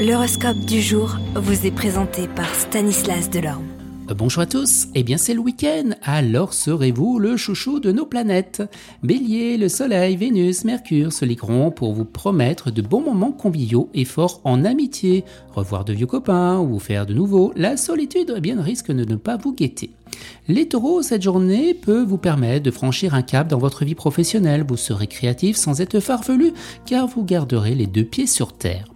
L'horoscope du jour vous est présenté par Stanislas Delorme. Bonjour à tous, eh bien c'est le week-end, alors serez-vous le chouchou de nos planètes? Bélier, le Soleil, Vénus, Mercure se ligueront pour vous promettre de bons moments conviviaux et forts en amitié, revoir de vieux copains ou faire de nouveaux, la solitude eh bien, risque de ne pas vous guetter. Les taureaux, cette journée peut vous permettre de franchir un cap dans votre vie professionnelle, vous serez créatif sans être farfelu car vous garderez les deux pieds sur terre.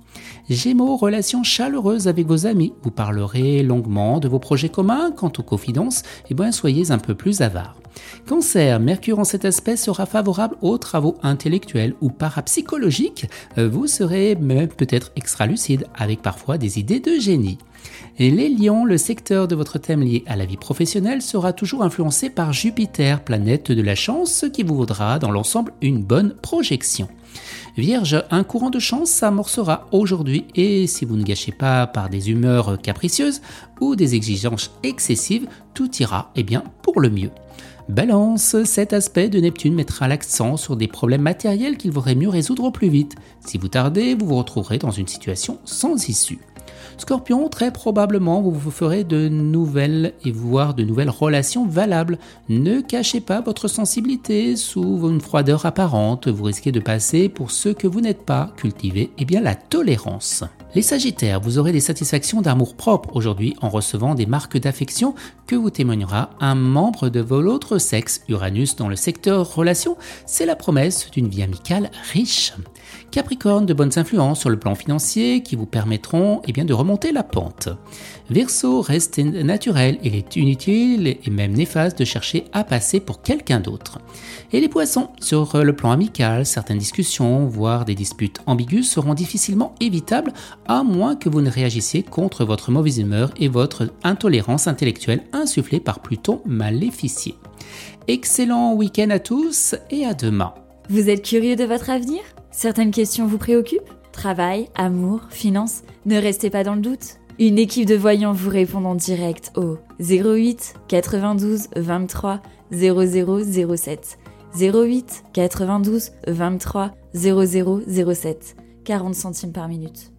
Gémeaux, relation chaleureuse avec vos amis. Vous parlerez longuement de vos projets communs. Quant aux confidences, eh bien, soyez un peu plus avare. Cancer, Mercure en cet aspect sera favorable aux travaux intellectuels ou parapsychologiques. Euh, vous serez même peut-être extra lucide avec parfois des idées de génie. Les lions, le secteur de votre thème lié à la vie professionnelle sera toujours influencé par Jupiter, planète de la chance, ce qui vous vaudra dans l'ensemble une bonne projection. Vierge, un courant de chance s'amorcera aujourd'hui et si vous ne gâchez pas par des humeurs capricieuses ou des exigences excessives, tout ira eh bien pour le mieux. Balance, cet aspect de Neptune mettra l'accent sur des problèmes matériels qu'il vaudrait mieux résoudre au plus vite. Si vous tardez, vous vous retrouverez dans une situation sans issue. Scorpion, très probablement, vous vous ferez de nouvelles et voire de nouvelles relations valables. Ne cachez pas votre sensibilité sous une froideur apparente. Vous risquez de passer pour ce que vous n'êtes pas. Cultivez eh bien la tolérance. Les Sagittaires, vous aurez des satisfactions d'amour propre aujourd'hui en recevant des marques d'affection que vous témoignera un membre de votre sexe. Uranus dans le secteur relations, c'est la promesse d'une vie amicale riche. Capricorne, de bonnes influences sur le plan financier qui vous permettront eh de remonter la pente. Verseau, reste naturel, il est inutile et même néfaste de chercher à passer pour quelqu'un d'autre. Et les poissons, sur le plan amical, certaines discussions, voire des disputes ambiguës seront difficilement évitables à moins que vous ne réagissiez contre votre mauvaise humeur et votre intolérance intellectuelle insufflée par Pluton maléficié. Excellent week-end à tous et à demain. Vous êtes curieux de votre avenir? Certaines questions vous préoccupent? Travail, amour, finances? Ne restez pas dans le doute. Une équipe de voyants vous répond en direct au 08 92 23 0007. 08 92 23 0007. 40 centimes par minute.